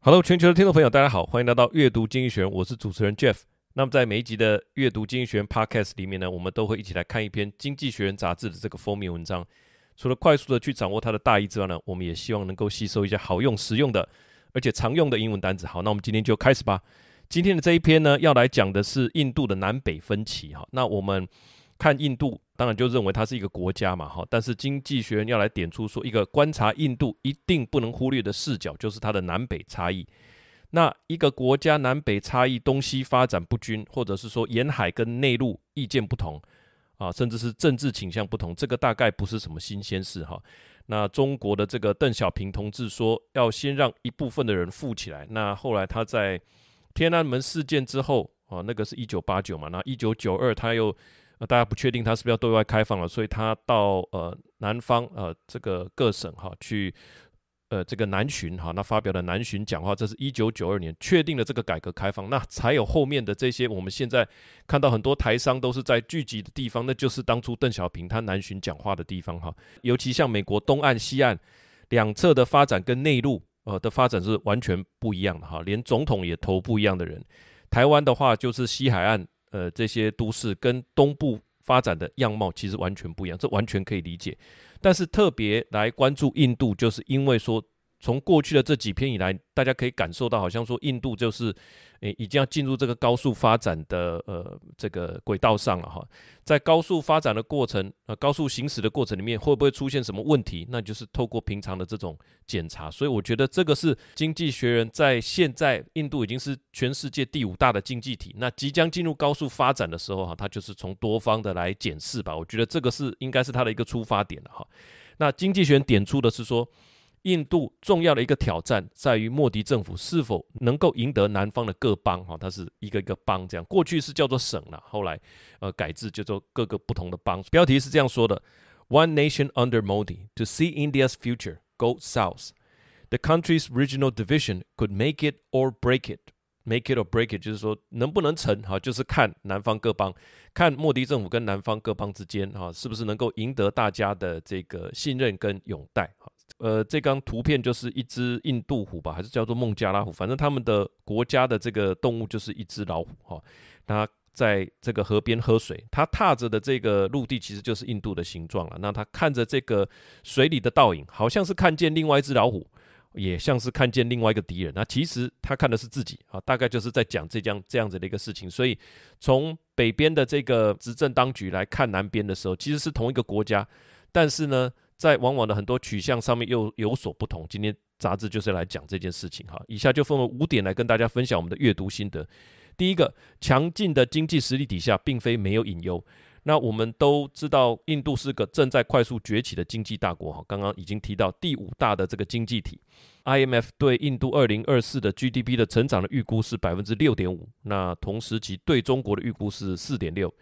Hello，全球的听众朋友，大家好，欢迎来到阅读经济学，我是主持人 Jeff。那么在每一集的阅读经济学 Podcast 里面呢，我们都会一起来看一篇《经济学人》杂志的这个封面文章。除了快速的去掌握它的大意之外呢，我们也希望能够吸收一些好用、实用的，而且常用的英文单词。好，那我们今天就开始吧。今天的这一篇呢，要来讲的是印度的南北分歧。哈，那我们看印度。当然就认为它是一个国家嘛，哈，但是经济学人要来点出说，一个观察印度一定不能忽略的视角，就是它的南北差异。那一个国家南北差异，东西发展不均，或者是说沿海跟内陆意见不同，啊，甚至是政治倾向不同，这个大概不是什么新鲜事哈。那中国的这个邓小平同志说，要先让一部分的人富起来。那后来他在天安门事件之后，啊，那个是一九八九嘛，那一九九二他又。那大家不确定他是不是要对外开放了，所以他到呃南方呃这个各省哈去呃这个南巡哈，那发表了南巡讲话，这是一九九二年确定了这个改革开放，那才有后面的这些我们现在看到很多台商都是在聚集的地方，那就是当初邓小平他南巡讲话的地方哈，尤其像美国东岸西岸两侧的发展跟内陆呃的发展是完全不一样的哈，连总统也投不一样的人，台湾的话就是西海岸。呃，这些都市跟东部发展的样貌其实完全不一样，这完全可以理解。但是特别来关注印度，就是因为说。从过去的这几篇以来，大家可以感受到，好像说印度就是，诶，已经要进入这个高速发展的呃这个轨道上了哈。在高速发展的过程，呃，高速行驶的过程里面，会不会出现什么问题？那就是透过平常的这种检查。所以我觉得这个是经济学人在现在印度已经是全世界第五大的经济体，那即将进入高速发展的时候哈，他就是从多方的来检视吧。我觉得这个是应该是他的一个出发点了哈。那经济学人点出的是说。印度重要的一个挑战在于莫迪政府是否能够赢得南方的各邦哈，它是一个一个邦这样，过去是叫做省了，后来呃改制叫做各个不同的邦。标题是这样说的：One nation under Modi to see India's future go south. The country's regional division could make it or break it. Make it or break it 就是说能不能成哈，就是看南方各邦，看莫迪政府跟南方各邦之间哈，是不是能够赢得大家的这个信任跟拥戴哈。呃，这张图片就是一只印度虎吧，还是叫做孟加拉虎？反正他们的国家的这个动物就是一只老虎哈。它在这个河边喝水，它踏着的这个陆地其实就是印度的形状了。那它看着这个水里的倒影，好像是看见另外一只老虎，也像是看见另外一个敌人。那其实他看的是自己啊，大概就是在讲这样这样子的一个事情。所以从北边的这个执政当局来看南边的时候，其实是同一个国家，但是呢。在往往的很多取向上面又有所不同。今天杂志就是来讲这件事情哈。以下就分为五点来跟大家分享我们的阅读心得。第一个，强劲的经济实力底下，并非没有隐忧。那我们都知道，印度是个正在快速崛起的经济大国哈。刚刚已经提到第五大的这个经济体，IMF 对印度二零二四的 GDP 的成长的预估是百分之六点五。那同时其对中国的预估是四点六。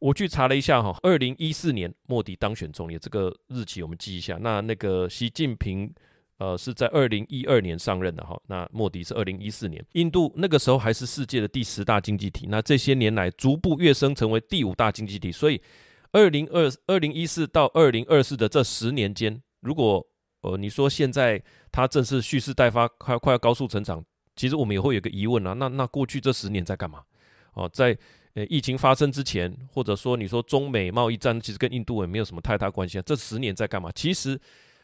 我去查了一下哈，二零一四年莫迪当选总理这个日期我们记一下。那那个习近平呃是在二零一二年上任的哈，那莫迪是二零一四年。印度那个时候还是世界的第十大经济体，那这些年来逐步跃升成为第五大经济体。所以二零二二零一四到二零二四的这十年间，如果呃你说现在它正是蓄势待发，快快要高速成长，其实我们也会有个疑问啊，那那过去这十年在干嘛？哦，在。疫情发生之前，或者说你说中美贸易战，其实跟印度也没有什么太大关系啊。这十年在干嘛？其实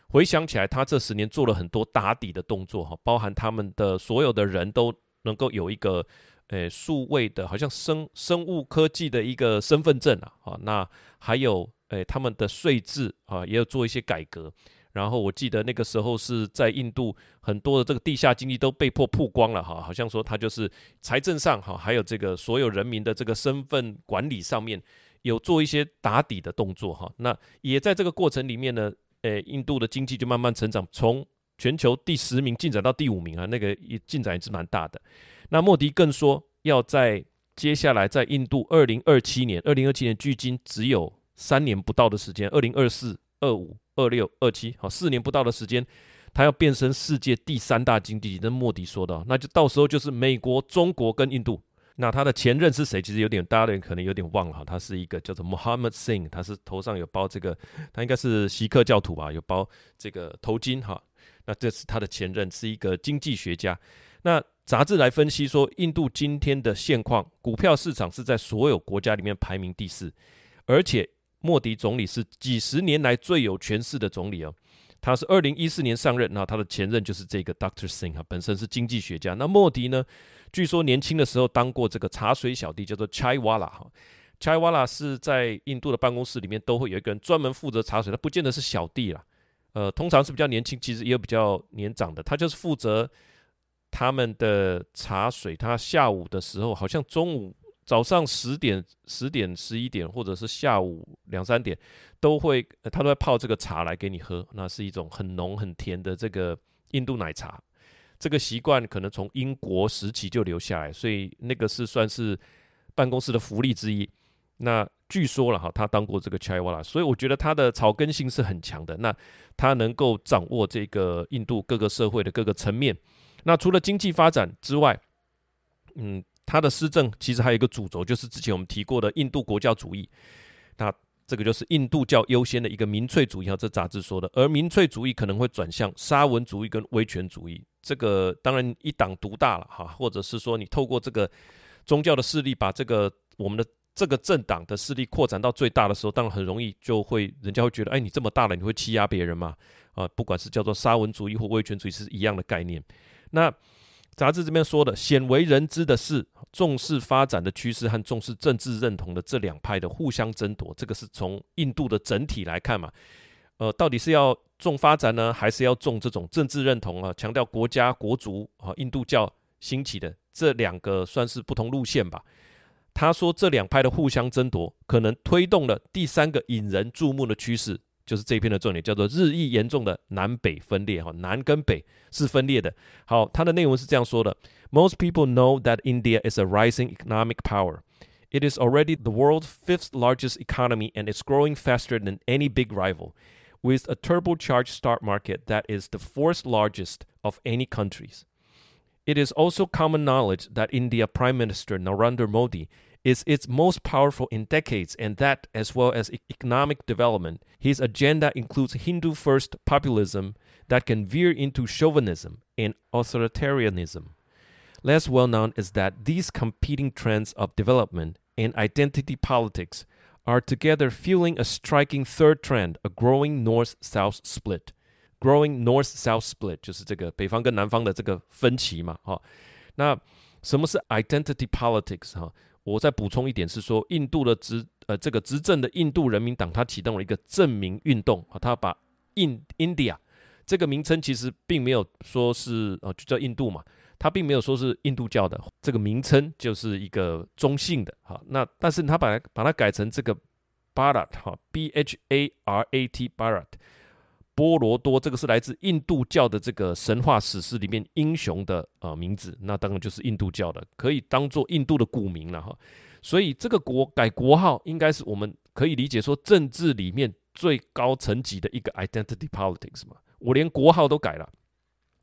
回想起来，他这十年做了很多打底的动作哈，包含他们的所有的人都能够有一个呃数位的，好像生生物科技的一个身份证啊，啊，那还有诶他们的税制啊，也有做一些改革。然后我记得那个时候是在印度，很多的这个地下经济都被迫曝光了哈，好像说他就是财政上哈，还有这个所有人民的这个身份管理上面有做一些打底的动作哈。那也在这个过程里面呢，诶，印度的经济就慢慢成长，从全球第十名进展到第五名啊，那个也进展也是蛮大的。那莫迪更说要在接下来在印度二零二七年，二零二七年距今只有三年不到的时间，二零二四。二五二六二七，好，四年不到的时间，他要变身世界第三大经济体。那莫迪说的，那就到时候就是美国、中国跟印度。那他的前任是谁？其实有点，大家可能有点忘了哈。他是一个叫做 Mohammed Singh，他是头上有包这个，他应该是锡克教徒吧，有包这个头巾哈。那这是他的前任，是一个经济学家。那杂志来分析说，印度今天的现况，股票市场是在所有国家里面排名第四，而且莫迪总理是几十年来最有权势的总理哦。他是二零一四年上任，那他的前任就是这个 Dr. Singh 啊，本身是经济学家。那莫迪呢，据说年轻的时候当过这个茶水小弟，叫做 Chai Wala 哈。Chai Wala 是在印度的办公室里面都会有一个人专门负责茶水，他不见得是小弟啦。呃，通常是比较年轻，其实也有比较年长的。他就是负责他们的茶水。他下午的时候，好像中午、早上十点、十点、十一点，或者是下午两三点，都会、他都会泡这个茶来给你喝。那是一种很浓很甜的这个印度奶茶。这个习惯可能从英国时期就留下来，所以那个是算是办公室的福利之一。那据说了哈，他当过这个 Chai Wala，所以我觉得他的草根性是很强的。那他能够掌握这个印度各个社会的各个层面。那除了经济发展之外，嗯，他的施政其实还有一个主轴，就是之前我们提过的印度国教主义。那这个就是印度教优先的一个民粹主义哈，这杂志说的。而民粹主义可能会转向沙文主义跟威权主义。这个当然一党独大了哈，或者是说你透过这个宗教的势力把这个我们的。这个政党的势力扩展到最大的时候，当然很容易就会，人家会觉得，哎，你这么大了，你会欺压别人吗？啊，不管是叫做沙文主义或威权主义，是一样的概念。那杂志这边说的，鲜为人知的是，重视发展的趋势和重视政治认同的这两派的互相争夺，这个是从印度的整体来看嘛，呃，到底是要重发展呢，还是要重这种政治认同啊？强调国家国族啊，印度教兴起的这两个算是不同路线吧。他说，这两派的互相争夺，可能推动了第三个引人注目的趋势，就是这一篇的重点，叫做日益严重的南北分裂。哈，南跟北是分裂的。好，它的内容是这样说的：Most people know that India is a rising economic power. It is already the world's fifth largest economy, and it's growing faster than any big rival, with a turbocharged stock market that is the fourth largest of any countries. It is also common knowledge that India Prime Minister Narendra Modi is its most powerful in decades, and that, as well as economic development, his agenda includes Hindu first populism that can veer into chauvinism and authoritarianism. Less well known is that these competing trends of development and identity politics are together fueling a striking third trend, a growing north south split. Growing North-South split 就是这个北方跟南方的这个分歧嘛，哈。那什么是 identity politics 哈？ 我再补充一点是说，印度的执呃这个执政的印度人民党，它启动了一个证明运动啊，它把印 India 这个名称其实并没有说是呃就叫印度嘛，它并没有说是印度教的这个名称就是一个中性的哈。那但是它把它把它改成这个 Bharat 哈，B H A R A T Bharat。波罗多，这个是来自印度教的这个神话史诗里面英雄的呃名字，那当然就是印度教的，可以当做印度的古名了哈。所以这个国改国号，应该是我们可以理解说政治里面最高层级的一个 identity politics 嘛。我连国号都改了，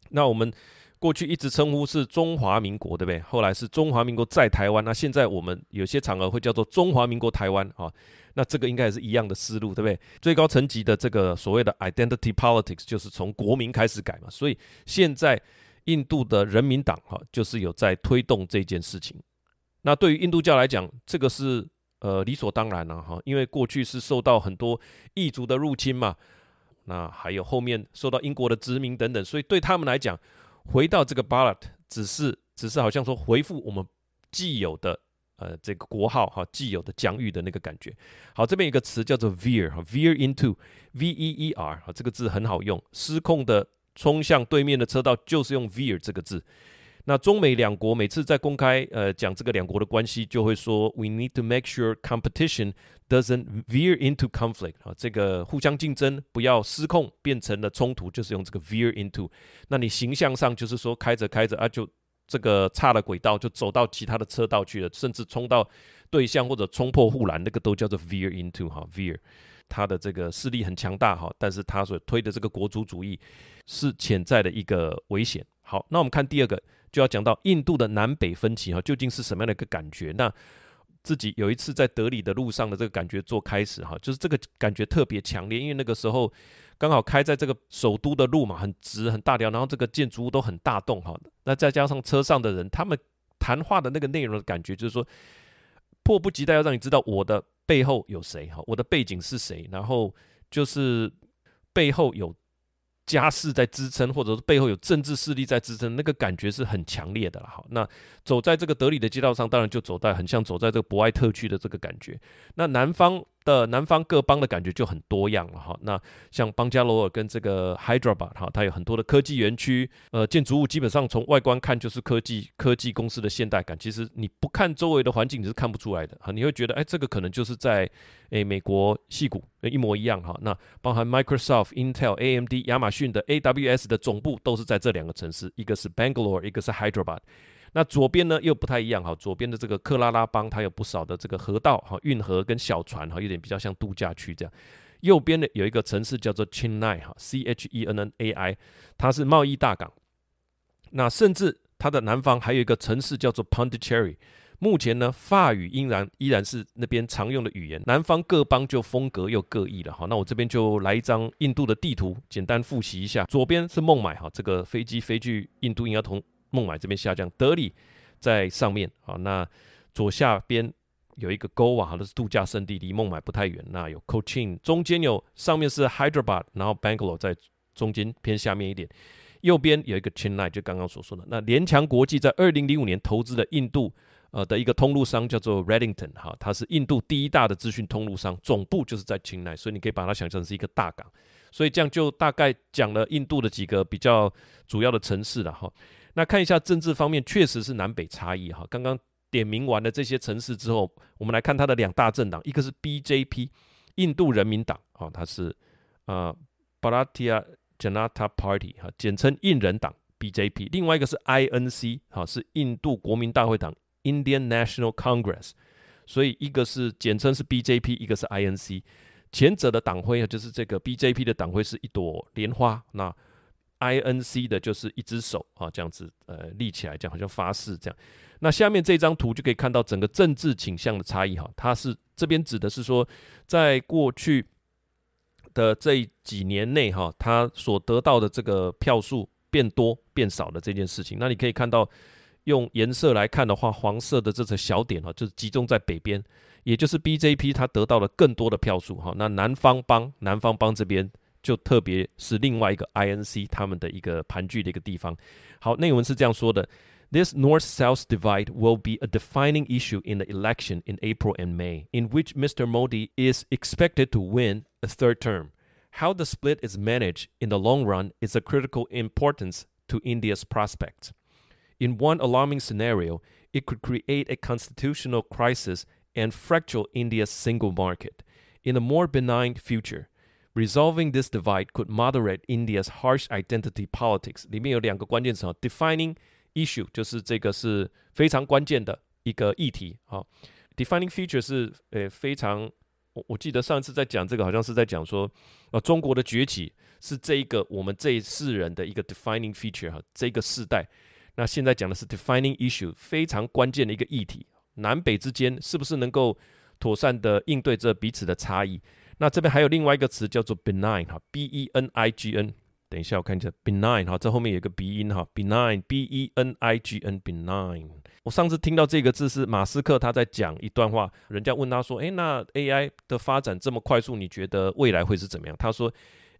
那我们过去一直称呼是中华民国，对不对？后来是中华民国在台湾，那现在我们有些场合会叫做中华民国台湾啊。那这个应该也是一样的思路，对不对？最高层级的这个所谓的 identity politics 就是从国民开始改嘛，所以现在印度的人民党哈就是有在推动这件事情。那对于印度教来讲，这个是呃理所当然了哈，因为过去是受到很多异族的入侵嘛，那还有后面受到英国的殖民等等，所以对他们来讲，回到这个 ballot 只是只是好像说回复我们既有的。呃，这个国号哈，既有的疆域的那个感觉。好，这边有一个词叫做 veer，veer into，v e e r 哈，这个字很好用，失控的冲向对面的车道就是用 veer 这个字。那中美两国每次在公开呃讲这个两国的关系，就会说 we need to make sure competition doesn't veer into conflict 啊，这个互相竞争不要失控变成了冲突，就是用这个 veer into。那你形象上就是说开着开着啊就。这个差了轨道就走到其他的车道去了，甚至冲到对向或者冲破护栏，那个都叫做 veer into 哈 veer，他的这个势力很强大哈，但是他所推的这个国族主义是潜在的一个危险。好，那我们看第二个，就要讲到印度的南北分歧哈，究竟是什么样的一个感觉？那自己有一次在德里的路上的这个感觉做开始哈，就是这个感觉特别强烈，因为那个时候刚好开在这个首都的路嘛，很直很大条，然后这个建筑物都很大栋哈，那再加上车上的人，他们谈话的那个内容的感觉就是说，迫不及待要让你知道我的背后有谁哈，我的背景是谁，然后就是背后有。家世在支撑，或者是背后有政治势力在支撑，那个感觉是很强烈的了。好，那走在这个德里的街道上，当然就走在很像走在这个博爱特区的这个感觉。那南方的南方各邦的感觉就很多样了哈。那像邦加罗尔跟这个 Hyderabad 哈，它有很多的科技园区，呃，建筑物基本上从外观看就是科技科技公司的现代感。其实你不看周围的环境，你是看不出来的哈。你会觉得，哎，这个可能就是在诶美国戏谷一模一样哈。那包含 Microsoft、Intel、AMD、亚马逊的 AWS 的总部都是在这两个城市，一个是 Bangalore，一个是 Hyderabad。那左边呢又不太一样哈，左边的这个克拉拉邦，它有不少的这个河道哈、运河跟小船哈，有点比较像度假区这样。右边呢有一个城市叫做 china 哈，C H E N N A I，它是贸易大港。那甚至它的南方还有一个城市叫做 Pondicherry。目前呢，法语依然依然是那边常用的语言。南方各邦就风格又各异了哈。那我这边就来一张印度的地图，简单复习一下。左边是孟买哈，这个飞机飞去印度应该从。孟买这边下降，德里在上面啊。那左下边有一个 Goa 哈，那是度假胜地，离孟买不太远。那有 Cochin，中间有上面是 Hyderabad，然后 Bangalore 在中间偏下面一点。右边有一个 Chennai，就刚刚所说的。那联强国际在二零零五年投资的印度呃的一个通路商叫做 Redington 哈，它是印度第一大的资讯通路商，总部就是在 Chennai，所以你可以把它想象是一个大港。所以这样就大概讲了印度的几个比较主要的城市了哈。那看一下政治方面，确实是南北差异哈。刚刚点名完了这些城市之后，我们来看它的两大政党，一个是 BJP，印度人民党，啊，它是呃 Bharatiya Janata Party 哈，简称印人党 BJP。另外一个是 INC，哈，是印度国民大会党 Indian National Congress。所以一个是简称是 BJP，一个是 INC。前者的党徽啊，就是这个 BJP 的党徽是一朵莲花，那。I N C 的就是一只手啊，这样子呃立起来，这样好像发誓这样。那下面这张图就可以看到整个政治倾向的差异哈，它是这边指的是说，在过去的这几年内哈，它所得到的这个票数变多变少的这件事情。那你可以看到，用颜色来看的话，黄色的这个小点哈，就是集中在北边，也就是 B J P 它得到了更多的票数哈。那南方邦南方邦这边。就特别是另外一个 INC 他们的一个盘踞的一个地方。好，内文是这样说的：This North-South divide will be a defining issue in the election in April and May, in which Mr. Modi is expected to win a third term. How the split is managed in the long run is of critical importance to India's prospects. In one alarming scenario, it could create a constitutional crisis and fracture India's single market. In a more benign future, Resolving this divide could moderate India's harsh identity politics。里面有两个关键词啊，defining issue 就是这个是非常关键的一个议题啊。defining feature 是呃非常，我我记得上一次在讲这个，好像是在讲说，啊中国的崛起是这一个我们这一世人的一个 defining feature 哈，这个世代。那现在讲的是 defining issue，非常关键的一个议题，南北之间是不是能够妥善的应对这彼此的差异？那这边还有另外一个词叫做 benign 哈，b e n i g n。等一下我看一下 benign 哈，这后面有个鼻音哈，benign，b e n i g n，benign。我上次听到这个字是马斯克他在讲一段话，人家问他说，诶，那 AI 的发展这么快速，你觉得未来会是怎么样？他说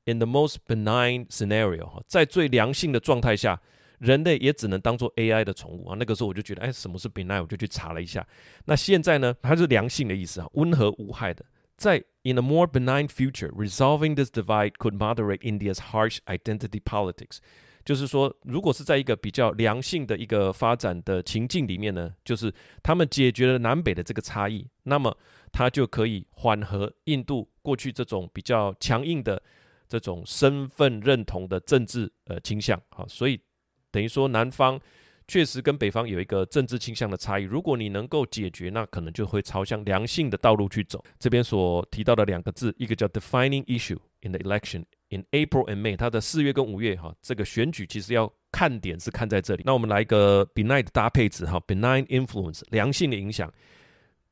，in the most benign scenario 哈，在最良性的状态下，人类也只能当做 AI 的宠物啊。那个时候我就觉得，哎，什么是 benign？我就去查了一下。那现在呢，它是良性的意思啊，温和无害的。在 In a more benign future, resolving this divide could moderate India's harsh identity politics。就是说，如果是在一个比较良性的一个发展的情境里面呢，就是他们解决了南北的这个差异，那么它就可以缓和印度过去这种比较强硬的这种身份认同的政治呃倾向啊。所以等于说南方。确实跟北方有一个政治倾向的差异，如果你能够解决，那可能就会朝向良性的道路去走。这边所提到的两个字，一个叫 defining issue in the election in April and May，它的四月跟五月哈，这个选举其实要看点是看在这里。那我们来一个 benign 搭配词哈，benign influence 良性的影响。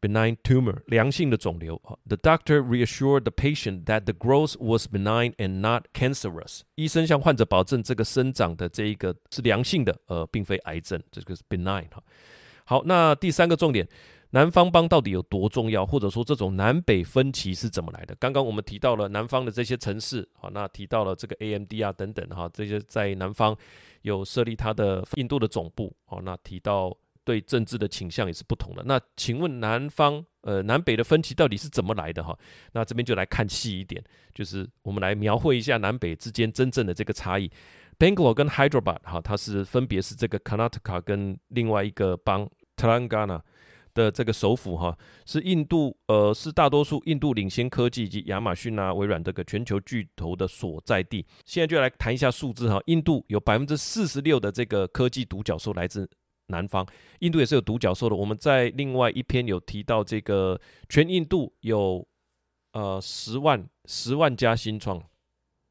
Benign tumor，良性的肿瘤。The doctor reassured the patient that the growth was benign and not cancerous。医生向患者保证，这个生长的这一个是良性的，呃，并非癌症，这个是 benign 哈。好，那第三个重点，南方邦到底有多重要，或者说这种南北分歧是怎么来的？刚刚我们提到了南方的这些城市，好，那提到了这个 AMD 啊等等哈，这些在南方有设立它的印度的总部，好，那提到。对政治的倾向也是不同的。那请问南方呃南北的分歧到底是怎么来的哈？那这边就来看细一点，就是我们来描绘一下南北之间真正的这个差异。Bangalore 跟 Hyderabad 哈，它是分别是这个 Karnataka 跟另外一个邦 Telangana 的这个首府哈，是印度呃是大多数印度领先科技以及亚马逊啊、微软这个全球巨头的所在地。现在就来谈一下数字哈，印度有百分之四十六的这个科技独角兽来自。南方，印度也是有独角兽的。我们在另外一篇有提到，这个全印度有呃十万十万家新创，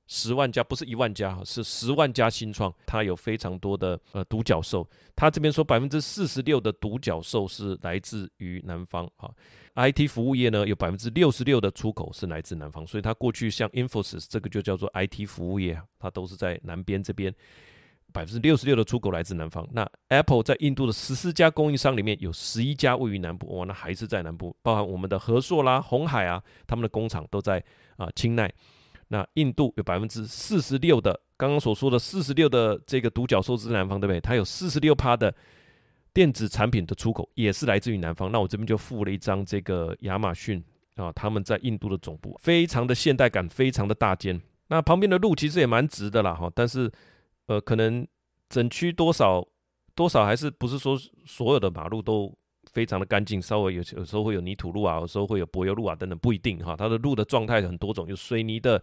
十万家不是一万家，是十万家新创，它有非常多的呃独角兽。他这边说百分之四十六的独角兽是来自于南方啊。IT 服务业呢有百分之六十六的出口是来自南方，所以它过去像 Infosys 这个就叫做 IT 服务业，它都是在南边这边。百分之六十六的出口来自南方。那 Apple 在印度的十四家供应商里面有十一家位于南部，哇，那还是在南部。包含我们的和硕啦、红海啊，他们的工厂都在啊钦奈。那印度有百分之四十六的，刚刚所说的四十六的这个独角兽是南方，对不对？它有四十六趴的电子产品的出口也是来自于南方。那我这边就附了一张这个亚马逊啊，他们在印度的总部，非常的现代感，非常的大间。那旁边的路其实也蛮直的啦，哈，但是。呃，可能整区多少多少还是不是说所有的马路都非常的干净，稍微有有时候会有泥土路啊，有时候会有柏油路啊等等，不一定哈。它的路的状态很多种，有水泥的，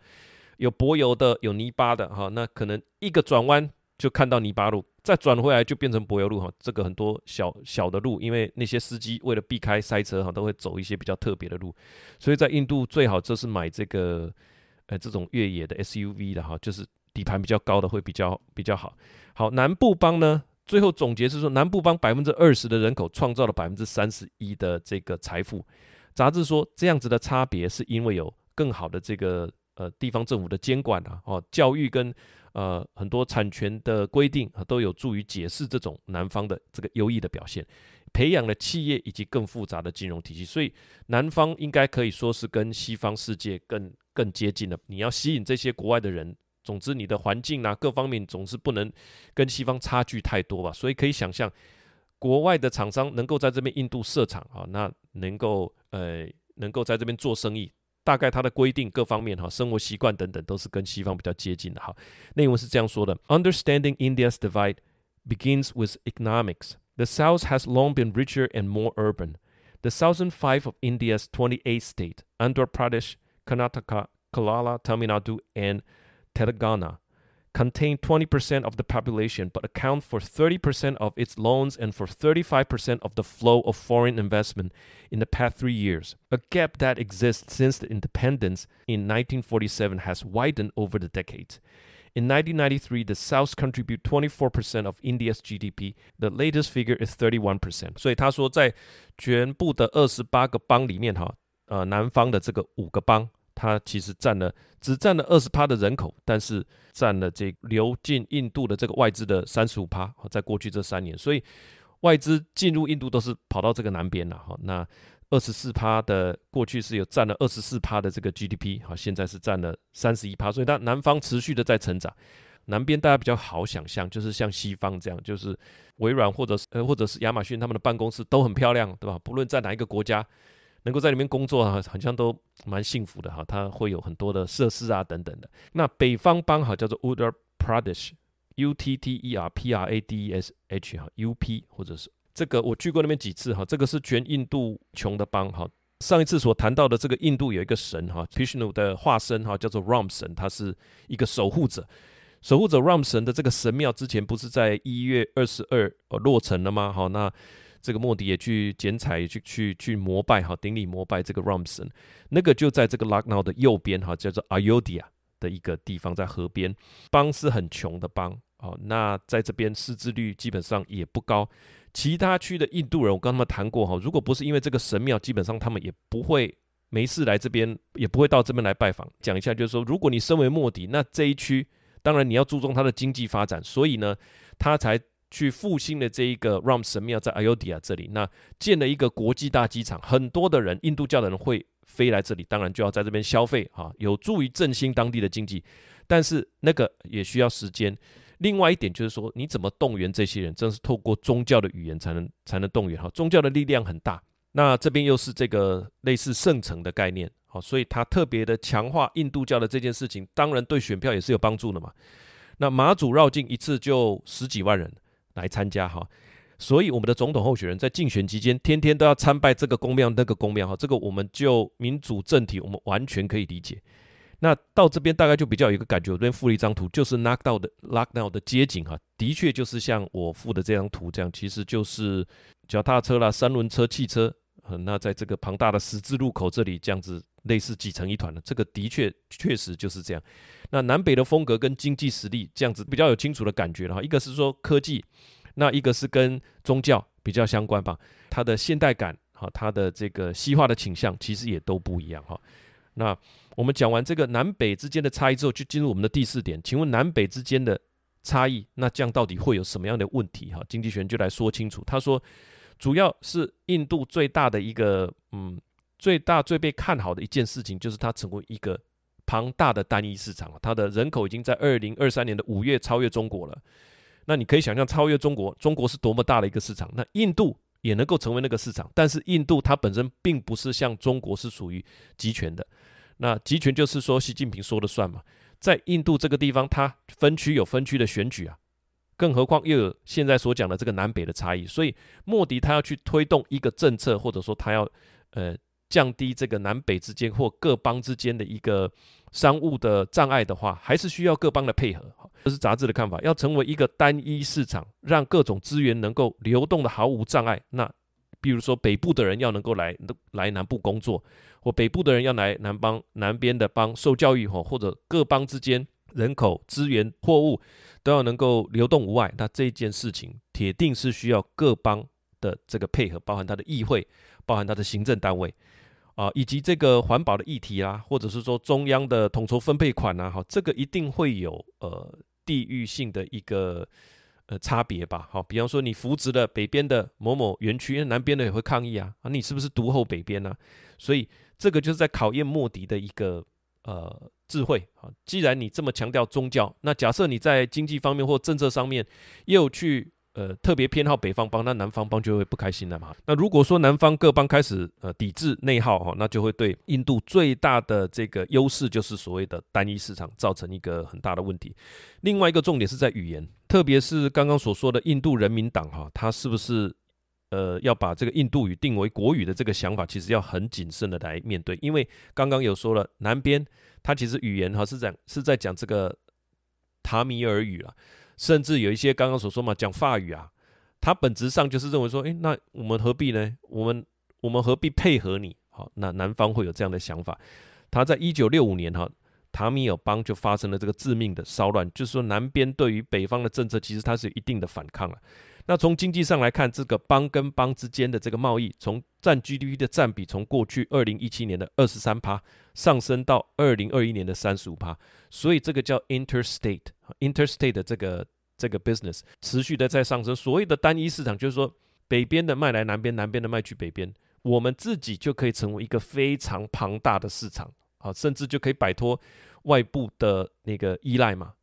有柏油的，有泥巴的哈。那可能一个转弯就看到泥巴路，再转回来就变成柏油路哈。这个很多小小的路，因为那些司机为了避开塞车哈，都会走一些比较特别的路。所以在印度最好就是买这个呃这种越野的 SUV 的哈，就是。底盘比较高的会比较比较好。好，南部邦呢，最后总结是说，南部邦百分之二十的人口创造了百分之三十一的这个财富。杂志说，这样子的差别是因为有更好的这个呃地方政府的监管啊，哦，教育跟呃很多产权的规定啊，都有助于解释这种南方的这个优异的表现，培养了企业以及更复杂的金融体系。所以南方应该可以说是跟西方世界更更接近了。你要吸引这些国外的人。总之，你的环境啊，各方面总是不能跟西方差距太多吧。所以可以想象，国外的厂商能够在这边印度设厂啊，那能够呃能够在这边做生意，大概它的规定各方面哈，生活习惯等等都是跟西方比较接近的哈。内文是这样说的：Understanding India's divide begins with economics. The South has long been richer and more urban. The southern five of India's twenty-eight states, Andhra Pradesh, Karnataka, Kerala, Tamil Nadu, and Telangana contain 20% of the population but account for 30% of its loans and for 35% of the flow of foreign investment in the past three years. A gap that exists since the independence in 1947 has widened over the decades. In 1993, the South contribute 24% of India's GDP. The latest figure is 31%. 所以他说，在全部的二十八个邦里面，哈，呃，南方的这个五个邦。 它其实占了只占了二十趴的人口，但是占了这流进印度的这个外资的三十五趴。在过去这三年，所以外资进入印度都是跑到这个南边了。哈，那二十四趴的过去是有占了二十四趴的这个 GDP，好，现在是占了三十一趴。所以它南方持续的在成长。南边大家比较好想象，就是像西方这样，就是微软或者是呃或者是亚马逊他们的办公室都很漂亮，对吧？不论在哪一个国家。能够在里面工作啊，好像都蛮幸福的哈。它会有很多的设施啊等等的。那北方邦哈叫做 Uttar Pradesh，U T T E R P R A D E S H 哈，U P 或者是这个我去过那边几次哈。这个是全印度穷的邦哈。上一次所谈到的这个印度有一个神哈，Vishnu 的化身哈，叫做 Ram 神，他是一个守护者。守护者 Ram 神的这个神庙之前不是在一月二十二呃落成了吗？好，那。这个莫迪也去剪彩，去去去膜拜哈，顶礼膜拜这个 Ram 神，那个就在这个 Lucknow 的右边哈，叫做 Ayodhya 的一个地方，在河边。邦是很穷的邦，哦，那在这边识字率基本上也不高。其他区的印度人，我跟他们谈过哈，如果不是因为这个神庙，基本上他们也不会没事来这边，也不会到这边来拜访。讲一下，就是说，如果你身为莫迪，那这一区当然你要注重它的经济发展，所以呢，他才去复兴了这一个 Ram 神庙在 Ayodhya 这里，那建了一个国际大机场，很多的人，印度教的人会飞来这里，当然就要在这边消费哈，有助于振兴当地的经济，但是那个也需要时间。另外一点就是说，你怎么动员这些人？真是透过宗教的语言才能才能动员哈。宗教的力量很大，那这边又是这个类似圣城的概念，好，所以他特别的强化印度教的这件事情，当然对选票也是有帮助的嘛。那马祖绕境一次就十几万人来参加哈，所以我们的总统候选人在竞选期间天天都要参拜这个公庙那个公庙哈，这个我们就民主政体，我们完全可以理解。那到这边大概就比较有一个感觉，我这边附了一张图，就是 Lucknow 的 Lucknow 的街景哈，的确就是像我附的这张图这样，其实就是脚踏车啦、三轮车、汽车，那在这个庞大的十字路口这里这样子类似挤成一团的，这个的确确实就是这样。那南北的风格跟经济实力这样子比较有清楚的感觉了哈，一个是说科技，那一个是跟宗教比较相关吧，它的现代感哈，它的这个西化的倾向其实也都不一样哈，那。我们讲完这个南北之间的差异之后，就进入我们的第四点。请问南北之间的差异，那这样到底会有什么样的问题？哈，经济学人就来说清楚。他说，主要是印度最大的一个，嗯，最大最被看好的一件事情，就是它成为一个庞大的单一市场。它的人口已经在二零二三年的五月超越中国了。那你可以想象，超越中国，中国是多么大的一个市场。那印度也能够成为那个市场，但是印度它本身并不是像中国是属于集权的。那集权就是说，习近平说了算嘛。在印度这个地方，它分区有分区的选举啊，更何况又有现在所讲的这个南北的差异。所以，莫迪他要去推动一个政策，或者说他要呃降低这个南北之间或各邦之间的一个商务的障碍的话，还是需要各邦的配合。这是杂志的看法，要成为一个单一市场，让各种资源能够流动的毫无障碍。那比如说北部的人要能够来来南部工作。或北部的人要来南邦南边的邦受教育，或，或者各邦之间人口资源货物都要能够流动无碍，那这件事情铁定是需要各邦的这个配合，包含他的议会，包含他的行政单位啊，以及这个环保的议题啊，或者是说中央的统筹分配款啊，好，这个一定会有呃地域性的一个。呃，差别吧，好，比方说你扶植了北边的某某园区，南边的也会抗议啊，啊，你是不是独厚北边呢？所以这个就是在考验莫迪的一个呃智慧啊。既然你这么强调宗教，那假设你在经济方面或政策上面又去。呃，特别偏好北方邦，那南方邦就会不开心了嘛。那如果说南方各邦开始呃抵制内耗哈，那就会对印度最大的这个优势，就是所谓的单一市场，造成一个很大的问题。另外一个重点是在语言，特别是刚刚所说的印度人民党哈，它是不是呃要把这个印度语定为国语的这个想法，其实要很谨慎的来面对，因为刚刚有说了，南边它其实语言哈是在是在讲这个塔米尔语啊。甚至有一些刚刚所说嘛，讲法语啊，他本质上就是认为说，诶，那我们何必呢？我们我们何必配合你？好，那南方会有这样的想法。他在一九六五年哈，塔米尔邦就发生了这个致命的骚乱，就是说南边对于北方的政策，其实它是有一定的反抗了。那从经济上来看，这个邦跟邦之间的这个贸易，从占 GDP 的占比，从过去二零一七年的二十三趴上升到二零二一年的三十五趴，所以这个叫 interstate。Interstate 的这个这个 business 持续的在上升。所谓的单一市场，就是说北边的卖来南边，南边的卖去北边，我们自己就可以成为一个非常庞大的市场，好，甚至就可以摆脱外部的那个依赖嘛。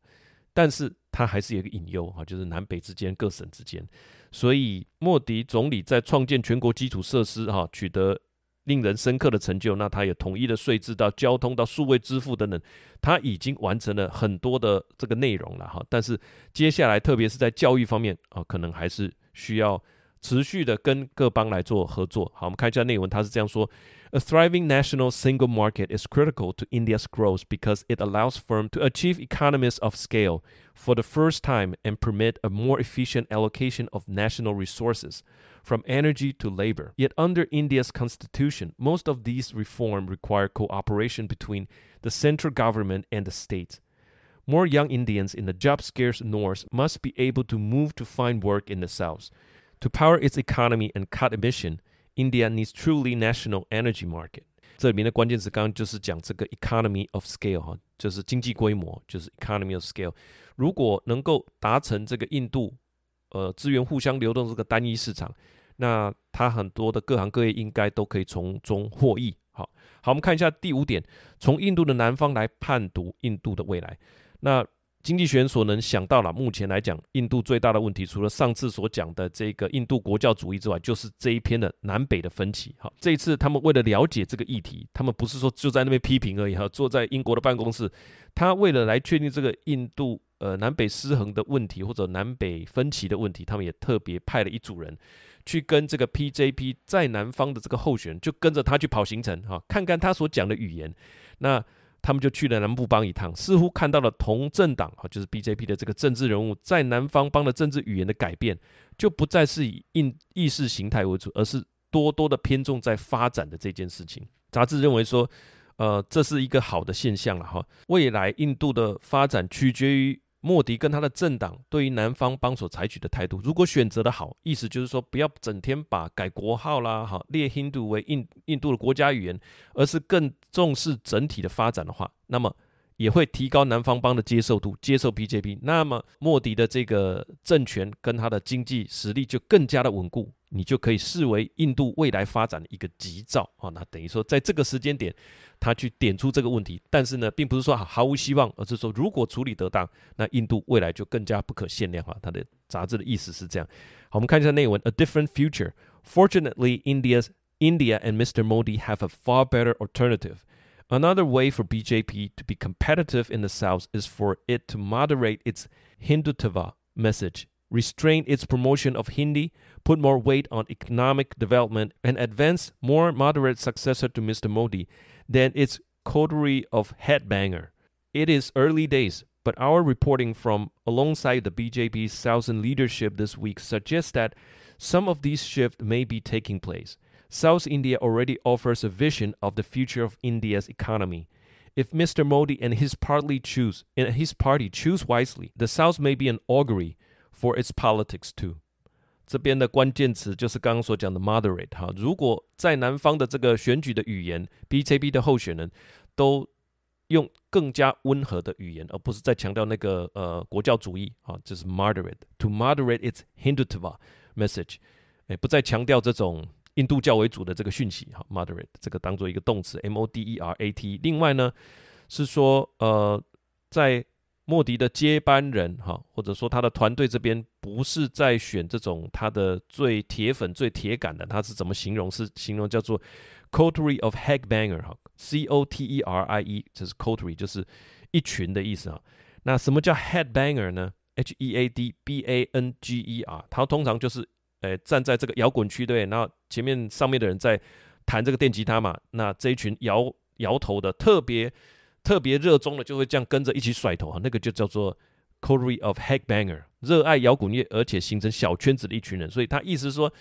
但是它还是有一个隐忧哈，就是南北之间、各省之间。所以莫迪总理在创建全国基础设施哈，取得。令人深刻的成就，那他也统一的税制到交通到数位支付等等，他已经完成了很多的这个内容了哈。但是接下来，特别是在教育方面啊，可能还是需要持续的跟各邦来做合作。好，我们看一下内文，他是这样说：A thriving national single market is critical to India's growth because it allows firm to achieve economies of scale for the first time and permit a more efficient allocation of national resources. From energy to labor. Yet under India's constitution, most of these reforms require cooperation between the central government and the states. More young Indians in the job-scarce North must be able to move to find work in the South. To power its economy and cut emission, India needs truly national energy market. 这里面的关键词刚刚就是讲这个 economy of scale 哈，就是经济规模，就是 economy of scale。如果能够达成这个印度 呃资源互相流动这个单一市场，那它很多的各行各业应该都可以从中获益。好，好，我们看一下第五点，从印度的南方来判读印度的未来。那经济学人所能想到了，目前来讲，印度最大的问题，除了上次所讲的这个印度国教主义之外，就是这一篇的南北的分歧。好，这一次他们为了了解这个议题，他们不是说就在那边批评而已哈，坐在英国的办公室，他为了来确定这个印度呃南北失衡的问题或者南北分歧的问题，他们也特别派了一组人去跟这个 PJP 在南方的这个候选人，就跟着他去跑行程哈，看看他所讲的语言。那他们就去了南部邦一趟，似乎看到了同政党啊，就是 BJP 的这个政治人物在南方邦的政治语言的改变，就不再是以印意识形态为主，而是多多的偏重在发展的这件事情。杂志认为说，呃，这是一个好的现象了哈。未来印度的发展取决于。莫迪跟他的政党对于南方邦所采取的态度，如果选择的好，意思就是说不要整天把改国号啦，哈列印度为印印度的国家语言，而是更重视整体的发展的话，那么也会提高南方邦的接受度，接受 BJP，那么莫迪的这个政权跟他的经济实力就更加的稳固。你就可以视为印度未来发展的一个吉兆啊！那等于说，在这个时间点，他去点出这个问题，但是呢，并不是说毫无希望，而是说如果处理得当，那印度未来就更加不可限量哈。他的杂志的意思是这样。好，我们看一下内文：A different future. Fortunately, India's India and Mr. Modi have a far better alternative. Another way for BJP to be competitive in the South is for it to moderate its Hindutva message. Restrain its promotion of Hindi, put more weight on economic development, and advance more moderate successor to Mr. Modi than its coterie of headbanger. It is early days, but our reporting from alongside the BJP's Southern leadership this week suggests that some of these shifts may be taking place. South India already offers a vision of the future of India's economy. If Mr. Modi and his party choose and his party choose wisely, the South may be an augury For its politics too，这边的关键词就是刚刚所讲的 moderate 哈。如果在南方的这个选举的语言，BJP 的候选人都用更加温和的语言，而不是在强调那个呃国教主义啊，就是 moderate to moderate its Hindutva message，哎，不再强调这种印度教为主的这个讯息哈，moderate 这个当做一个动词 M O D E R A T。另外呢，是说呃在莫迪的接班人，哈，或者说他的团队这边不是在选这种他的最铁粉、最铁杆的，他是怎么形容？是形容叫做 coterie of headbanger，哈，C O T E R I E，这是 coterie，就是一群的意思啊。那什么叫 headbanger 呢？H E A D B A N G E R，他通常就是，呃，站在这个摇滚区对，然后前面上面的人在弹这个电吉他嘛，那这一群摇摇头的特别。特别热衷的就会这样跟着一起甩头啊，那个就叫做 coterie of headbanger，热爱摇滚乐而且形成小圈子的一群人。所以他意思说，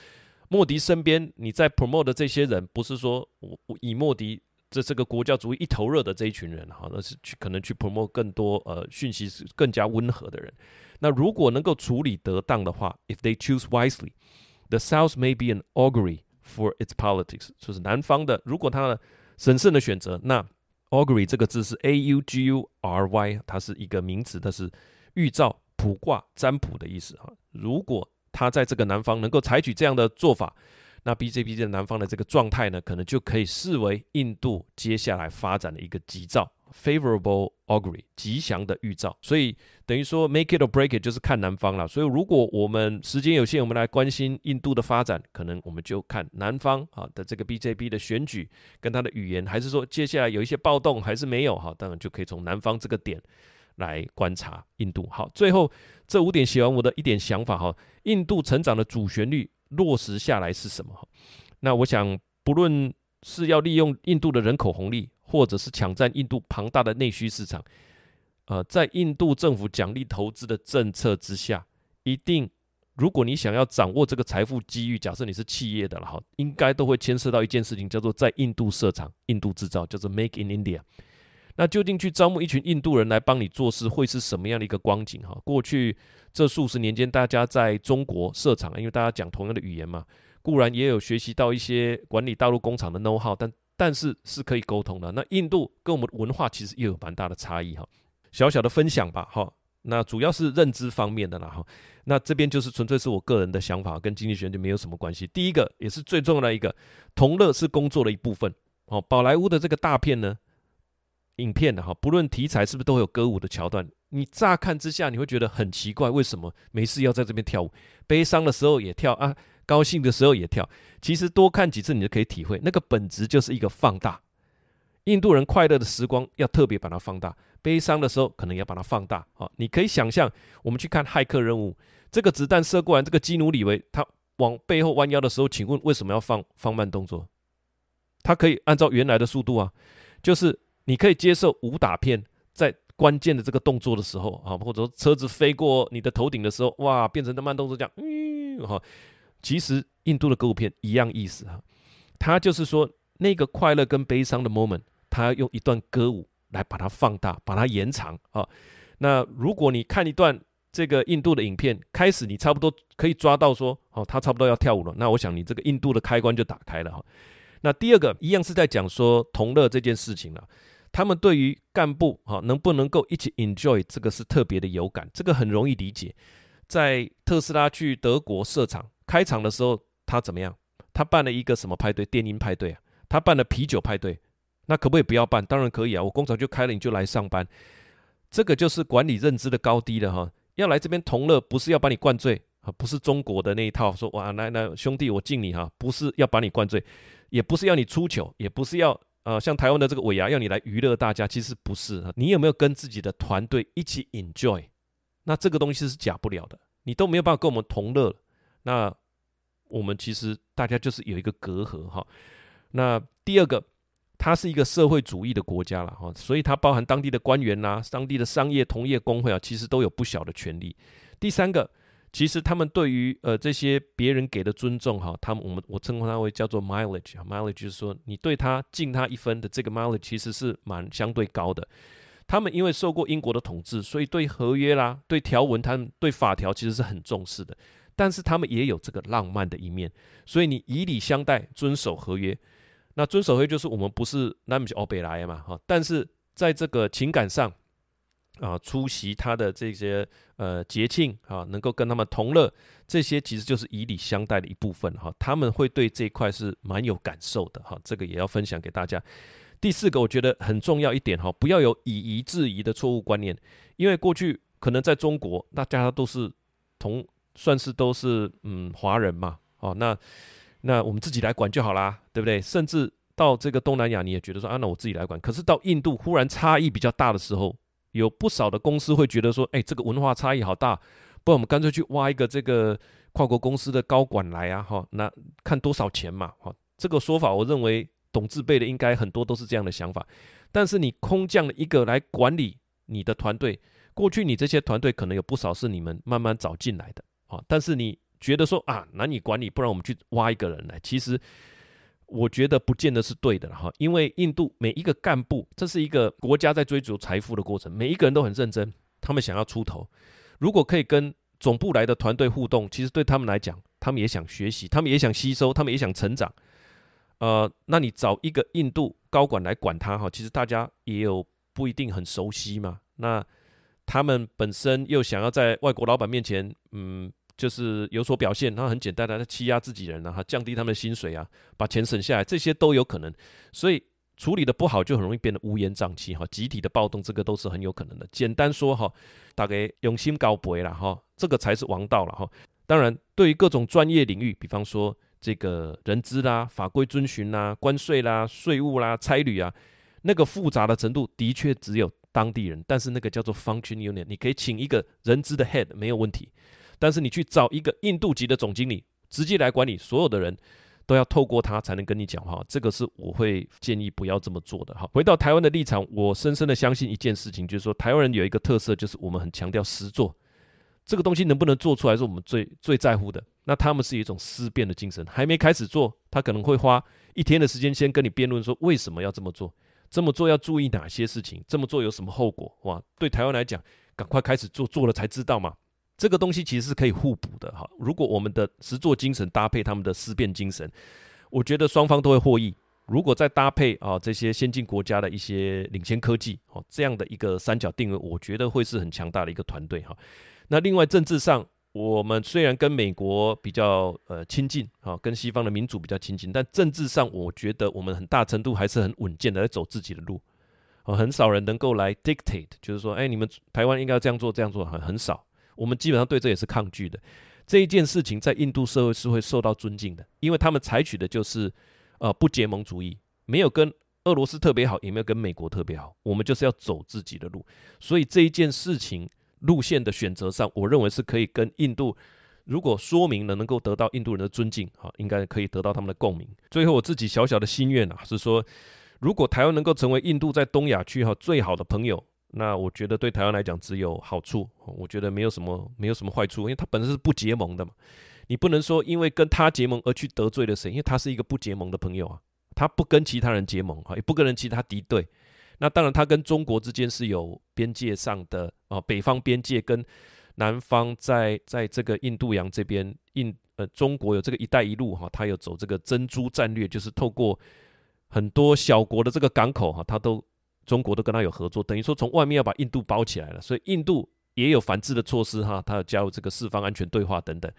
莫迪身边你在 promote 的这些人，不是说我以莫迪这这个国教主义一头热的这一群人哈，那是去可能去 promote 更多呃讯息是更加温和的人。那如果能够处理得当的话，if they choose wisely，the South may be an augury for its politics，就是南方的，如果他审慎的选择，那。Augury 这个字是 A U G U R Y，它是一个名词，它是预兆、卜卦、占卜的意思啊。如果他在这个南方能够采取这样的做法，那 BJP 在南方的这个状态呢，可能就可以视为印度接下来发展的一个吉兆。Favorable augury，吉祥的预兆，所以等于说 make it or break it 就是看南方了。所以如果我们时间有限，我们来关心印度的发展，可能我们就看南方啊的这个 BJP 的选举跟他的语言，还是说接下来有一些暴动，还是没有哈？当然就可以从南方这个点来观察印度。好，最后这五点写完，我的一点想法哈，印度成长的主旋律落实下来是什么？那我想，不论是要利用印度的人口红利。或者是抢占印度庞大的内需市场，呃，在印度政府奖励投资的政策之下，一定，如果你想要掌握这个财富机遇，假设你是企业的了哈，应该都会牵涉到一件事情，叫做在印度设厂、印度制造，叫做 Make in India。那究竟去招募一群印度人来帮你做事，会是什么样的一个光景？哈，过去这数十年间，大家在中国设厂，因为大家讲同样的语言嘛，固然也有学习到一些管理大陆工厂的 know how，但但是是可以沟通的。那印度跟我们文化其实又有蛮大的差异哈。小小的分享吧，哈。那主要是认知方面的啦，哈。那这边就是纯粹是我个人的想法，跟经济学就没有什么关系。第一个也是最重要的一个，同乐是工作的一部分。哦，宝莱坞的这个大片呢，影片的哈，不论题材是不是都有歌舞的桥段，你乍看之下你会觉得很奇怪，为什么没事要在这边跳舞？悲伤的时候也跳啊，高兴的时候也跳。其实多看几次，你就可以体会，那个本质就是一个放大。印度人快乐的时光要特别把它放大，悲伤的时候可能要把它放大。好，你可以想象，我们去看骇客任务，这个子弹射过来，这个基努里维他往背后弯腰的时候，请问为什么要放放慢动作？他可以按照原来的速度啊，就是你可以接受武打片在关键的这个动作的时候啊，或者说车子飞过你的头顶的时候，哇，变成的慢动作这样，嗯，哈，其实印度的歌舞片一样意思哈，他就是说那个快乐跟悲伤的 moment。他用一段歌舞来把它放大，把它延长啊。那如果你看一段这个印度的影片，开始你差不多可以抓到说，哦，他差不多要跳舞了。那我想你这个印度的开关就打开了哈。那第二个一样是在讲说同乐这件事情了。他们对于干部哈能不能够一起 enjoy 这个是特别的有感，这个很容易理解。在特斯拉去德国设厂开场的时候，他怎么样？他办了一个什么派对？电音派对啊，他办了啤酒派对。那可不可以不要办？当然可以啊！我工厂就开了，你就来上班。这个就是管理认知的高低了哈。要来这边同乐，不是要把你灌醉啊，不是中国的那一套说哇，来来兄弟，我敬你哈，不是要把你灌醉，也不是要你出糗，也不是要呃像台湾的这个尾牙要你来娱乐大家，其实不是。你有没有跟自己的团队一起 enjoy？那这个东西是假不了的，你都没有办法跟我们同乐，那我们其实大家就是有一个隔阂哈。那第二个。它是一个社会主义的国家了哈，所以它包含当地的官员呐、当地的商业同业工会啊，其实都有不小的权利。第三个，其实他们对于呃这些别人给的尊重哈，他们我们我称呼它为叫做 mileage，mileage 就是说你对他敬他一分的这个 mileage 其实是蛮相对高的。他们因为受过英国的统治，所以对合约啦、对条文、他们对法条其实是很重视的。但是他们也有这个浪漫的一面，所以你以礼相待，遵守合约。那遵守合约就是我们不是那么欧北来嘛哈，但是在这个情感上啊，出席他的这些呃节庆啊，能够跟他们同乐，这些其实就是以礼相待的一部分哈。他们会对这一块是蛮有感受的哈，这个也要分享给大家。第四个我觉得很重要一点哈，不要有以夷制夷的错误观念，因为过去可能在中国大家都是同算是都是嗯华人嘛哦那。那我们自己来管就好啦，对不对？甚至到这个东南亚，你也觉得说啊，那我自己来管。可是到印度，忽然差异比较大的时候，有不少的公司会觉得说，哎，这个文化差异好大，不然我们干脆去挖一个这个跨国公司的高管来啊，哈，那看多少钱嘛，哈，这个说法，我认为懂字辈的应该很多都是这样的想法。但是你空降了一个来管理你的团队，过去你这些团队可能有不少是你们慢慢找进来的，啊，但是你。觉得说啊，难以管理，不然我们去挖一个人来。其实我觉得不见得是对的哈，因为印度每一个干部，这是一个国家在追逐财富的过程，每一个人都很认真，他们想要出头。如果可以跟总部来的团队互动，其实对他们来讲，他们也想学习，他们也想吸收，他们也想成长。呃，那你找一个印度高管来管他哈，其实大家也有不一定很熟悉嘛。那他们本身又想要在外国老板面前，嗯。就是有所表现，他很简单的，他欺压自己人啊，降低他们的薪水啊，把钱省下来，这些都有可能。所以处理的不好，就很容易变得乌烟瘴气哈，集体的暴动，这个都是很有可能的。简单说哈，大概用心高博了哈，这个才是王道了哈。当然，对于各种专业领域，比方说这个人资啦、法规遵循啦、关税啦、税务啦、差旅啊，那个复杂的程度的确只有当地人，但是那个叫做 function unit，你可以请一个人资的 head 没有问题。但是你去找一个印度籍的总经理，直接来管理所有的人，都要透过他才能跟你讲话。这个是我会建议不要这么做的。好，回到台湾的立场，我深深的相信一件事情，就是说台湾人有一个特色，就是我们很强调实做。这个东西能不能做出来，是我们最最在乎的。那他们是一种思辨的精神，还没开始做，他可能会花一天的时间先跟你辩论说为什么要这么做。这么做要注意哪些事情？这么做有什么后果？哇，对台湾来讲，赶快开始做，做了才知道嘛。这个东西其实是可以互补的哈。如果我们的实作精神搭配他们的思辨精神，我觉得双方都会获益。如果再搭配啊这些先进国家的一些领先科技，哦这样的一个三角定位，我觉得会是很强大的一个团队哈。那另外政治上，我们虽然跟美国比较呃亲近啊，跟西方的民主比较亲近，但政治上我觉得我们很大程度还是很稳健的在走自己的路，啊很少人能够来 dictate，就是说哎你们台湾应该要这样做这样做，很很少。我们基本上对这也是抗拒的。这一件事情在印度社会是会受到尊敬的，因为他们采取的就是呃不结盟主义，没有跟俄罗斯特别好，也没有跟美国特别好，我们就是要走自己的路。所以这一件事情路线的选择上，我认为是可以跟印度如果说明了能够得到印度人的尊敬，哈，应该可以得到他们的共鸣。最后我自己小小的心愿啊，是说如果台湾能够成为印度在东亚区哈最好的朋友。那我觉得对台湾来讲只有好处，我觉得没有什么没有什么坏处，因为他本身是不结盟的嘛，你不能说因为跟他结盟而去得罪了谁，因为他是一个不结盟的朋友啊，他不跟其他人结盟啊，也不跟人其他敌对。那当然他跟中国之间是有边界上的啊，北方边界跟南方在在这个印度洋这边，印呃中国有这个一带一路哈，他有走这个珍珠战略，就是透过很多小国的这个港口哈，他都。中国都跟他有合作，等于说从外面要把印度包起来了，所以印度也有反制的措施哈，他要加入这个四方安全对话等等，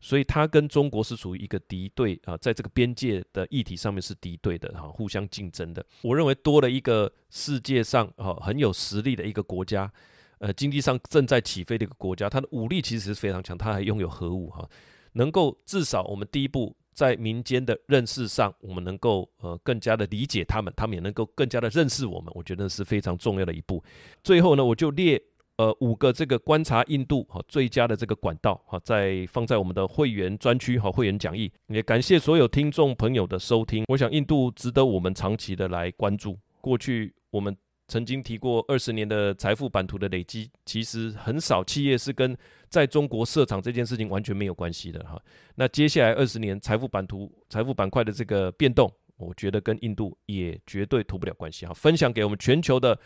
所以他跟中国是属于一个敌对啊，在这个边界的议题上面是敌对的哈，互相竞争的。我认为多了一个世界上啊很有实力的一个国家，呃，经济上正在起飞的一个国家，它的武力其实是非常强，它还拥有核武哈，能够至少我们第一步。在民间的认识上，我们能够呃更加的理解他们，他们也能够更加的认识我们，我觉得是非常重要的一步。最后呢，我就列呃五个这个观察印度哈最佳的这个管道哈，在放在我们的会员专区和会员讲义。也感谢所有听众朋友的收听。我想印度值得我们长期的来关注。过去我们。曾经提过二十年的财富版图的累积，其实很少企业是跟在中国设厂这件事情完全没有关系的哈。那接下来二十年财富版图、财富板块的这个变动，我觉得跟印度也绝对脱不了关系哈。分享给我们全球的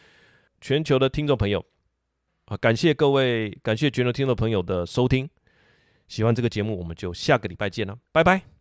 全球的听众朋友啊，感谢各位，感谢全球听众朋友的收听。喜欢这个节目，我们就下个礼拜见了，拜拜。